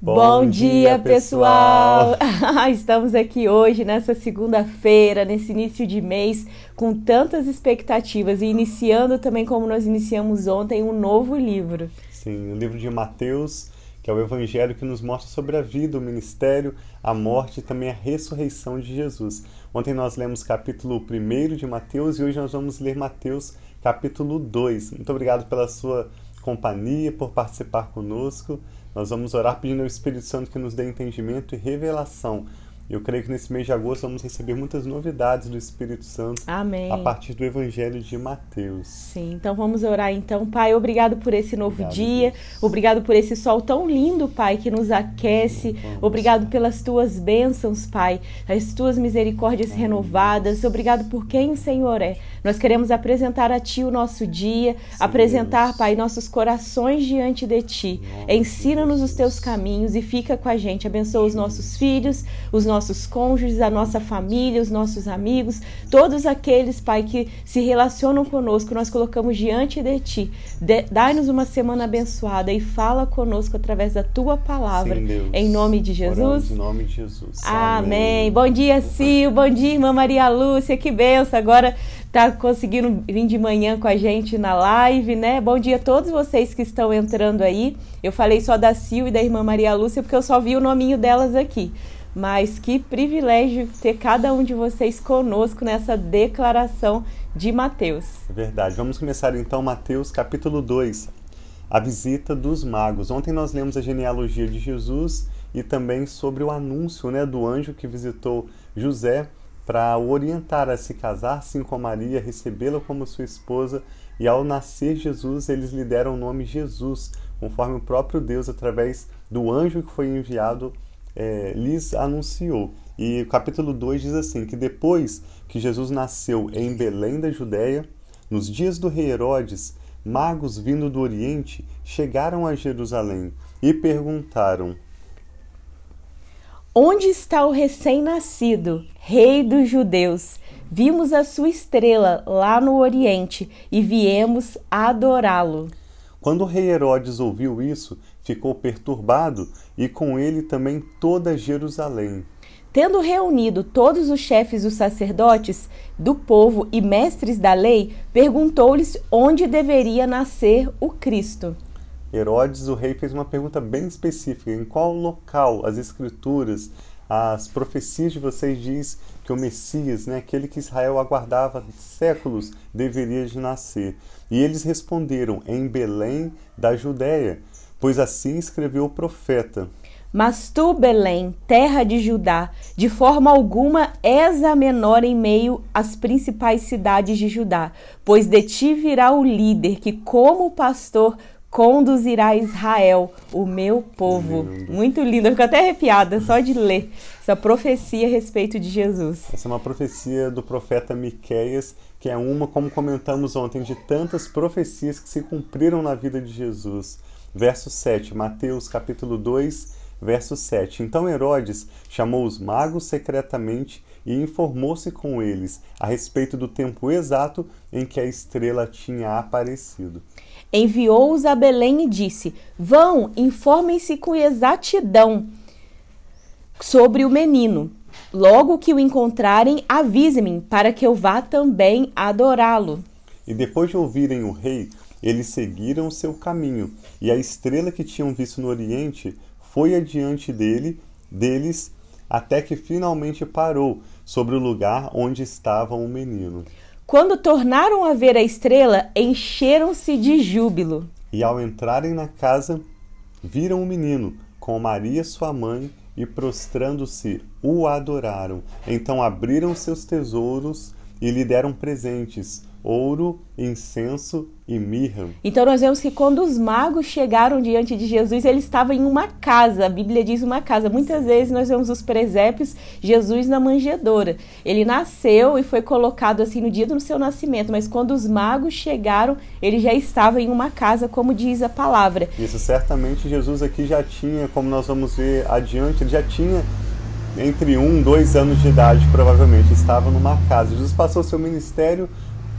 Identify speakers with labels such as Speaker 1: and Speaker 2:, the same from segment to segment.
Speaker 1: Bom, dia, pessoal! Estamos aqui hoje, nessa segunda-feira, nesse início de mês, com tantas expectativas e iniciando também, como nós iniciamos ontem, um novo livro.
Speaker 2: Sim, o livro de Mateus, que é o evangelho que nos mostra sobre a vida, o ministério, a morte e também a ressurreição de Jesus. Ontem nós lemos capítulo 1 de Mateus e hoje nós vamos ler Mateus capítulo 2. Muito obrigado pela sua companhia, por participar conosco. Nós vamos orar pedindo ao Espírito Santo que nos dê entendimento e revelação. Eu creio que nesse mês de agosto vamos receber muitas novidades do Espírito Santo.
Speaker 1: Amém.
Speaker 2: A partir do Evangelho de Mateus.
Speaker 1: Sim, então vamos orar então. Pai, obrigado por esse novo
Speaker 2: Obrigado,
Speaker 1: dia.
Speaker 2: Deus.
Speaker 1: Obrigado por esse sol tão lindo, Pai, que nos aquece.
Speaker 2: Vamos.
Speaker 1: Obrigado pelas tuas bênçãos, Pai, as tuas misericórdias
Speaker 2: Amém,
Speaker 1: renovadas. Obrigado por quem o Senhor é. Nós queremos apresentar a Ti o nosso dia, apresentar,
Speaker 2: Deus.
Speaker 1: Pai, nossos corações diante de Ti. Ensina-nos os teus caminhos e fica com a gente. Abençoa os nossos filhos, os nossos cônjuges, a nossa família, os nossos amigos, todos aqueles, Pai, que se relacionam conosco, nós colocamos diante de Ti. Dai-nos uma semana abençoada e fala conosco através da Tua palavra.
Speaker 2: Sim.
Speaker 1: Em nome de Jesus.
Speaker 2: Oramos em nome de Jesus.
Speaker 1: Amém. Bom dia, Sil. Bom dia, irmã Maria Lúcia. Que benção. Agora tá conseguindo vir de manhã com a gente na live, né? Bom dia a todos vocês que estão entrando aí. Eu falei só da Sil e da irmã Maria Lúcia porque eu só vi o nominho delas aqui. Mas que privilégio ter cada um de vocês conosco nessa declaração de Mateus.
Speaker 2: É verdade. Vamos começar então Mateus capítulo 2, a visita dos magos. Ontem nós lemos a genealogia de Jesus e também sobre o anúncio né, do anjo que visitou José para o orientar a se casar sim com Maria, recebê-la como sua esposa. E ao nascer Jesus, eles lhe deram o nome Jesus, conforme o próprio Deus, através do anjo que foi enviado, eh, lhes anunciou. E o capítulo 2 diz assim: que depois que Jesus nasceu em Belém da Judéia, nos dias do rei Herodes, magos vindo do Oriente chegaram a Jerusalém e perguntaram:
Speaker 1: Onde está o recém-nascido, rei dos judeus? Vimos a sua estrela lá no Oriente e viemos adorá-lo.
Speaker 2: Quando o rei Herodes ouviu isso, ficou perturbado e com ele também toda Jerusalém.
Speaker 1: Tendo reunido todos os chefes dos sacerdotes do povo e mestres da lei, perguntou-lhes onde deveria nascer o Cristo.
Speaker 2: Herodes, o rei, fez uma pergunta bem específica: em qual local as escrituras, as profecias de vocês diz que o Messias, né, aquele que Israel aguardava séculos, deveria de nascer? E eles responderam: em Belém da Judéia, pois assim escreveu o profeta.
Speaker 1: Mas tu, Belém, terra de Judá, de forma alguma és a menor em meio às principais cidades de Judá, pois de ti virá o líder que, como pastor, conduzirá Israel, o meu povo.
Speaker 2: Lindo.
Speaker 1: Muito lindo, eu fico até arrepiada só de ler essa profecia a respeito de Jesus.
Speaker 2: Essa é uma profecia do profeta Miqueias, que é uma, como comentamos ontem, de tantas profecias que se cumpriram na vida de Jesus. Verso 7, Mateus capítulo 2, verso 7. Então Herodes chamou os magos secretamente e informou-se com eles a respeito do tempo exato em que a estrela tinha aparecido.
Speaker 1: Enviou-os a Belém e disse: Vão, informem-se com exatidão sobre o menino. Logo que o encontrarem, avise-me, para que eu vá também adorá-lo.
Speaker 2: E depois de ouvirem o rei, eles seguiram o seu caminho, e a estrela que tinham visto no oriente foi adiante dele, deles, até que finalmente parou sobre o lugar onde estava o menino.
Speaker 1: Quando tornaram a ver a estrela, encheram-se de júbilo.
Speaker 2: E ao entrarem na casa, viram o menino com Maria sua mãe e prostrando-se o adoraram. Então abriram seus tesouros e lhe deram presentes: ouro, incenso e mirra.
Speaker 1: Então nós vemos que quando os magos chegaram diante de Jesus, ele estava em uma casa. A Bíblia diz uma casa. Muitas vezes nós vemos os presépios, Jesus na manjedoura. Ele nasceu e foi colocado assim no dia do seu nascimento, mas quando os magos chegaram, ele já estava em uma casa, como diz a palavra.
Speaker 2: Isso certamente Jesus aqui já tinha, como nós vamos ver adiante, ele já tinha entre um, dois anos de idade, provavelmente, estava numa casa. Jesus passou seu ministério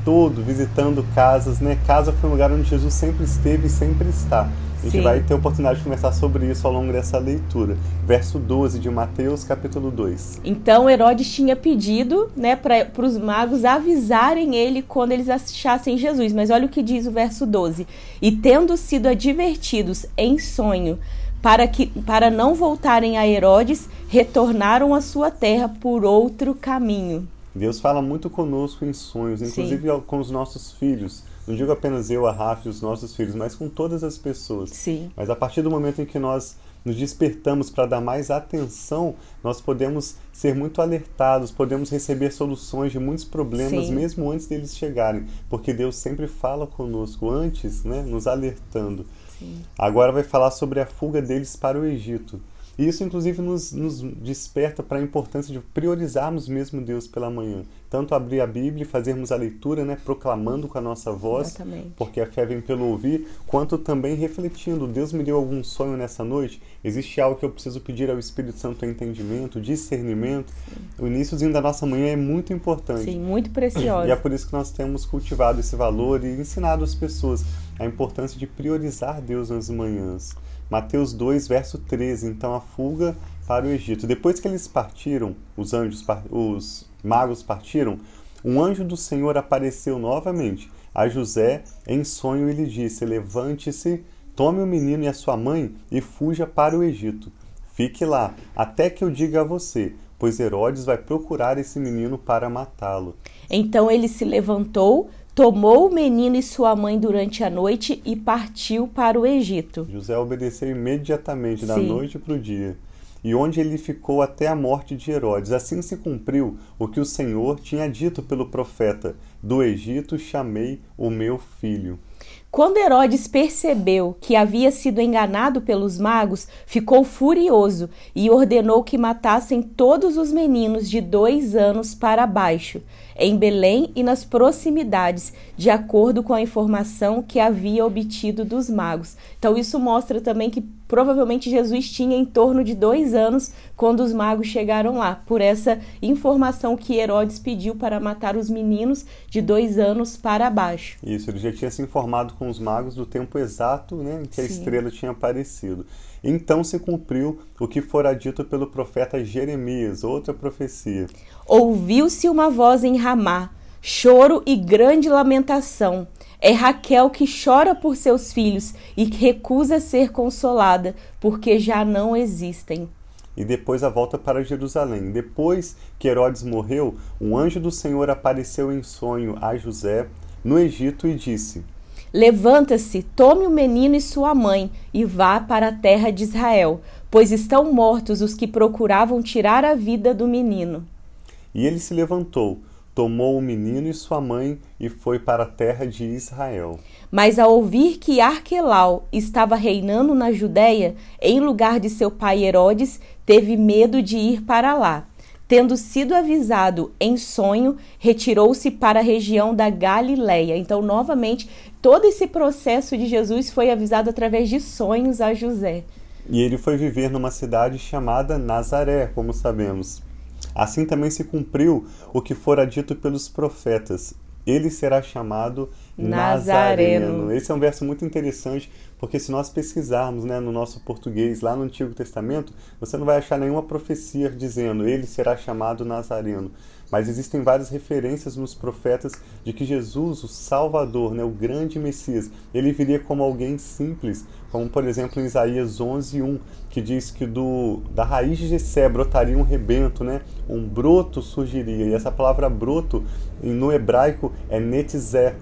Speaker 2: todo visitando casas, né? Casa foi um lugar onde Jesus sempre esteve e sempre está. A gente Sim. vai ter oportunidade de conversar sobre isso ao longo dessa leitura. Verso 12 de Mateus, capítulo 2.
Speaker 1: Então Herodes tinha pedido né, para os magos avisarem ele quando eles achassem Jesus. Mas olha o que diz o verso 12: E tendo sido advertidos em sonho para, que, para não voltarem a Herodes, retornaram à sua terra por outro caminho.
Speaker 2: Deus fala muito conosco em sonhos, inclusive Sim. com os nossos filhos. Não digo apenas eu, a Rafa e os nossos filhos, mas com todas as pessoas.
Speaker 1: Sim.
Speaker 2: Mas a partir do momento em que nós nos despertamos para dar mais atenção, nós podemos ser muito alertados, podemos receber soluções de muitos problemas Sim. mesmo antes deles chegarem, porque Deus sempre fala conosco antes, né, nos alertando. Sim. Agora vai falar sobre a fuga deles para o Egito. E isso, inclusive, nos, nos desperta para a importância de priorizarmos mesmo Deus pela manhã. Tanto abrir a Bíblia e fazermos a leitura, né, proclamando com a nossa voz,
Speaker 1: Exatamente.
Speaker 2: porque a fé vem pelo ouvir, quanto também refletindo: Deus me deu algum sonho nessa noite? Existe algo que eu preciso pedir ao Espírito Santo entendimento, discernimento? Sim. O iníciozinho da nossa manhã é muito importante.
Speaker 1: Sim, muito precioso.
Speaker 2: E é por isso que nós temos cultivado esse valor e ensinado as pessoas a importância de priorizar Deus nas manhãs. Mateus 2, verso 13. Então a fuga para o Egito. Depois que eles partiram, os anjos, os magos partiram, um anjo do Senhor apareceu novamente a José em sonho e lhe disse: Levante-se, tome o menino e a sua mãe e fuja para o Egito. Fique lá, até que eu diga a você, pois Herodes vai procurar esse menino para matá-lo.
Speaker 1: Então ele se levantou, tomou o menino e sua mãe durante a noite e partiu para o Egito.
Speaker 2: José obedeceu imediatamente, da Sim. noite para o dia, e onde ele ficou até a morte de Herodes. Assim se cumpriu o que o Senhor tinha dito pelo profeta: Do Egito chamei o meu filho.
Speaker 1: Quando Herodes percebeu que havia sido enganado pelos magos, ficou furioso e ordenou que matassem todos os meninos de dois anos para baixo em Belém e nas proximidades, de acordo com a informação que havia obtido dos magos. Então, isso mostra também que provavelmente Jesus tinha em torno de dois anos quando os magos chegaram lá, por essa informação que Herodes pediu para matar os meninos de dois anos para baixo.
Speaker 2: Isso, ele já tinha se informado com os magos do tempo exato né, em que Sim. a estrela tinha aparecido. Então se cumpriu o que fora dito pelo profeta Jeremias, outra profecia.
Speaker 1: Ouviu-se uma voz em Ramá, choro e grande lamentação. É Raquel que chora por seus filhos e recusa ser consolada, porque já não existem.
Speaker 2: E depois a volta para Jerusalém. Depois que Herodes morreu, um anjo do Senhor apareceu em sonho a José no Egito e disse:
Speaker 1: Levanta-se, tome o menino e sua mãe e vá para a terra de Israel, pois estão mortos os que procuravam tirar a vida do menino.
Speaker 2: E ele se levantou, tomou o menino e sua mãe e foi para a terra de Israel.
Speaker 1: Mas ao ouvir que Arquelau estava reinando na Judéia, em lugar de seu pai Herodes, teve medo de ir para lá. Tendo sido avisado em sonho, retirou-se para a região da Galileia. Então, novamente, todo esse processo de Jesus foi avisado através de sonhos a José.
Speaker 2: E ele foi viver numa cidade chamada Nazaré, como sabemos. Assim também se cumpriu o que fora dito pelos profetas: ele será chamado Nazareno. Nazareno. Esse é um verso muito interessante, porque se nós pesquisarmos né, no nosso português, lá no Antigo Testamento, você não vai achar nenhuma profecia dizendo ele será chamado Nazareno mas existem várias referências nos profetas de que Jesus, o Salvador, né, o grande Messias, ele viria como alguém simples, como por exemplo em Isaías 11:1, que diz que do da raiz de Jessé brotaria um rebento, né? Um broto surgiria. E essa palavra broto no hebraico é netzé,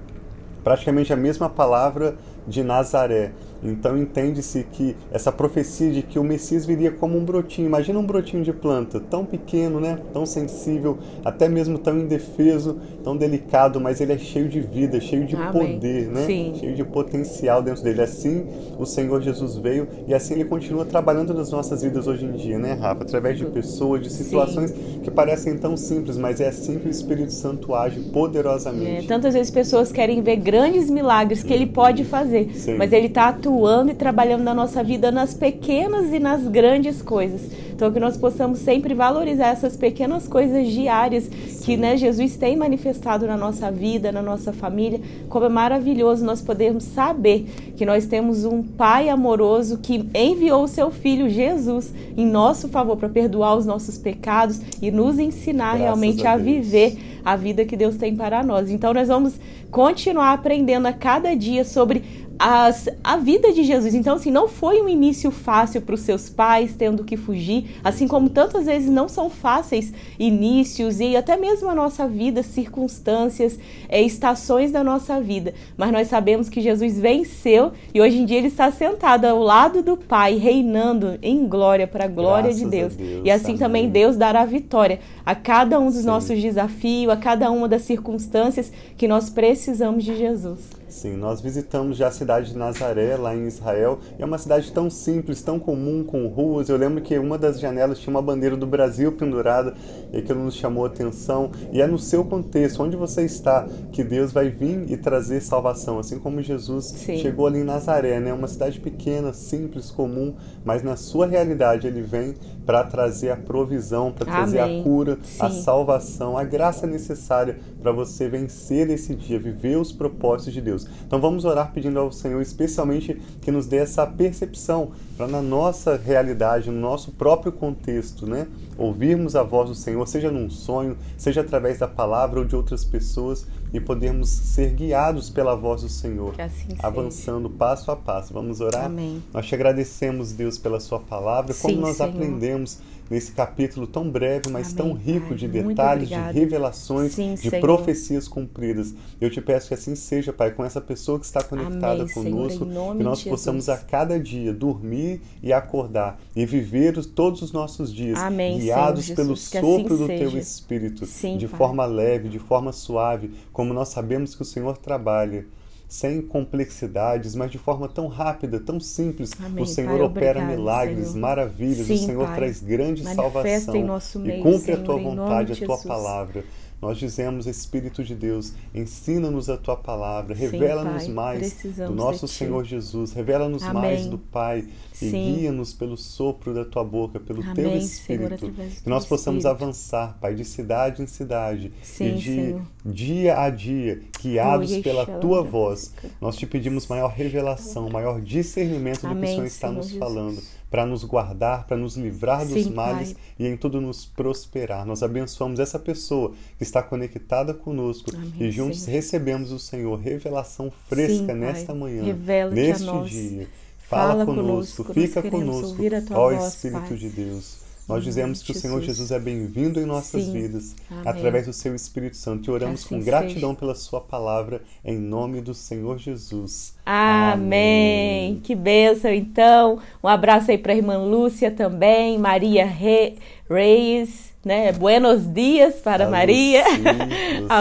Speaker 2: praticamente a mesma palavra de Nazaré. Então entende-se que essa profecia de que o Messias viria como um brotinho, imagina um brotinho de planta, tão pequeno, né? tão sensível, até mesmo tão indefeso, tão delicado, mas ele é cheio de vida, cheio de Amém. poder, né? cheio de potencial dentro dele. Assim o Senhor Jesus veio e assim ele continua trabalhando nas nossas vidas hoje em dia, né, Rafa? Através de pessoas, de situações Sim. que parecem tão simples, mas é assim que o Espírito Santo age poderosamente.
Speaker 1: É, tantas vezes pessoas querem ver grandes milagres que ele pode fazer, Sim. mas ele está atuando e trabalhando na nossa vida nas pequenas e nas grandes coisas. Então, que nós possamos sempre valorizar essas pequenas coisas diárias que né, Jesus tem manifestado na nossa vida, na nossa família. Como é maravilhoso nós podermos saber que nós temos um Pai amoroso que enviou o seu Filho Jesus em nosso favor para perdoar os nossos pecados e nos ensinar Graças realmente a, a viver a vida que Deus tem para nós. Então, nós vamos continuar aprendendo a cada dia sobre as, a vida de Jesus. Então, assim, não foi um início fácil para os seus pais, tendo que fugir, assim como tantas vezes não são fáceis inícios e até mesmo a nossa vida, circunstâncias, é, estações da nossa vida. Mas nós sabemos que Jesus venceu e hoje em dia ele está sentado ao lado do Pai, reinando em glória para a glória Graças de Deus. Deus. E assim Amém. também Deus dará vitória a cada um dos Sim. nossos desafios, a cada uma das circunstâncias que nós precisamos de Jesus.
Speaker 2: Sim, nós visitamos já a cidade de Nazaré, lá em Israel, e é uma cidade tão simples, tão comum, com ruas. Eu lembro que uma das janelas tinha uma bandeira do Brasil pendurada, e aquilo nos chamou a atenção. E é no seu contexto, onde você está, que Deus vai vir e trazer salvação, assim como Jesus Sim. chegou ali em Nazaré, né? Uma cidade pequena, simples, comum, mas na sua realidade ele vem para trazer a provisão, para trazer a cura, Sim. a salvação, a graça necessária para você vencer esse dia, viver os propósitos de Deus. Então vamos orar pedindo ao Senhor, especialmente que nos dê essa percepção para na nossa realidade, no nosso próprio contexto, né, ouvirmos a voz do Senhor, seja num sonho, seja através da palavra ou de outras pessoas e podermos ser guiados pela voz do Senhor,
Speaker 1: assim
Speaker 2: avançando passo a passo. Vamos orar?
Speaker 1: Amém.
Speaker 2: Nós te agradecemos, Deus, pela sua palavra, como Sim, nós Senhor. aprendemos nesse capítulo tão breve, mas Amém, tão rico pai. de detalhes, de revelações, Sim, de Senhor. profecias cumpridas. Eu te peço que assim seja, Pai, com essa pessoa que está conectada Amém, conosco, Senhor, que nós possamos a cada dia dormir e acordar e viver todos os nossos dias
Speaker 1: Amém,
Speaker 2: guiados
Speaker 1: Senhor,
Speaker 2: pelo
Speaker 1: Jesus,
Speaker 2: sopro
Speaker 1: assim
Speaker 2: do
Speaker 1: seja.
Speaker 2: teu Espírito,
Speaker 1: Sim,
Speaker 2: de
Speaker 1: pai.
Speaker 2: forma leve, de forma suave, como nós sabemos que o Senhor trabalha sem complexidades, mas de forma tão rápida, tão simples.
Speaker 1: Amém,
Speaker 2: o Senhor
Speaker 1: pai,
Speaker 2: opera
Speaker 1: obrigado,
Speaker 2: milagres,
Speaker 1: Senhor.
Speaker 2: maravilhas.
Speaker 1: Sim,
Speaker 2: o Senhor
Speaker 1: pai.
Speaker 2: traz grande salvação
Speaker 1: em nosso meio,
Speaker 2: e cumpre
Speaker 1: Senhor,
Speaker 2: a tua vontade,
Speaker 1: de
Speaker 2: a tua
Speaker 1: Jesus.
Speaker 2: palavra. Nós dizemos, Espírito de Deus, ensina-nos a tua palavra, revela-nos mais
Speaker 1: precisamos
Speaker 2: do nosso. Senhor Jesus, revela-nos
Speaker 1: Amém.
Speaker 2: mais do Pai e
Speaker 1: Sim.
Speaker 2: guia-nos pelo sopro da tua boca, pelo teu
Speaker 1: Amém, Senhor,
Speaker 2: Espírito.
Speaker 1: do
Speaker 2: que nós
Speaker 1: teu
Speaker 2: possamos
Speaker 1: Espírito.
Speaker 2: avançar, Pai, de cidade em cidade
Speaker 1: Sim,
Speaker 2: e de
Speaker 1: Senhor.
Speaker 2: dia a dia, guiados
Speaker 1: Oi,
Speaker 2: pela tua voz. Nós te pedimos maior revelação, maior discernimento do que o
Speaker 1: Amém,
Speaker 2: Senhor está
Speaker 1: Senhor
Speaker 2: nos
Speaker 1: Jesus.
Speaker 2: falando, para nos guardar, para nos livrar dos
Speaker 1: Sim,
Speaker 2: males
Speaker 1: Pai.
Speaker 2: e em tudo nos prosperar. Nós abençoamos essa pessoa que está conectada conosco
Speaker 1: Amém,
Speaker 2: e juntos
Speaker 1: Senhor.
Speaker 2: recebemos o Senhor revelação fresca
Speaker 1: Sim, Pai.
Speaker 2: nesta manhã,
Speaker 1: Revela-te a
Speaker 2: neste dia. Fala,
Speaker 1: Fala
Speaker 2: conosco,
Speaker 1: conosco,
Speaker 2: fica conosco, ó
Speaker 1: voz,
Speaker 2: Espírito
Speaker 1: Pai.
Speaker 2: de Deus. Nós
Speaker 1: Em
Speaker 2: dizemos que o
Speaker 1: de
Speaker 2: Senhor
Speaker 1: Jesus.
Speaker 2: Jesus é bem-vindo em nossas
Speaker 1: Sim.
Speaker 2: vidas,
Speaker 1: Amém.
Speaker 2: através do seu Espírito Santo. E oramos
Speaker 1: assim
Speaker 2: com gratidão
Speaker 1: seja.
Speaker 2: pela sua palavra, em nome do Senhor Jesus.
Speaker 1: Amém. Que bênção, então. Um abraço aí para a irmã Lúcia também, Maria Re... Reis, né? Buenos dias para
Speaker 2: A
Speaker 1: Maria,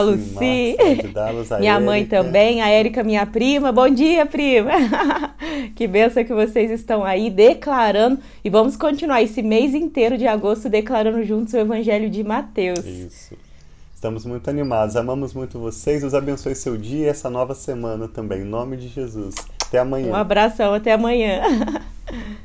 Speaker 2: Lucy,
Speaker 1: a
Speaker 2: Lucy a
Speaker 1: minha mãe também, a Érica, minha prima. Bom dia, prima. que bênção que vocês estão aí declarando. E vamos continuar esse mês inteiro de agosto declarando juntos o Evangelho de Mateus.
Speaker 2: Isso. Estamos muito animados, amamos muito vocês. Deus abençoe seu dia e essa nova semana também, em nome de Jesus. Até amanhã.
Speaker 1: Um abração, até amanhã.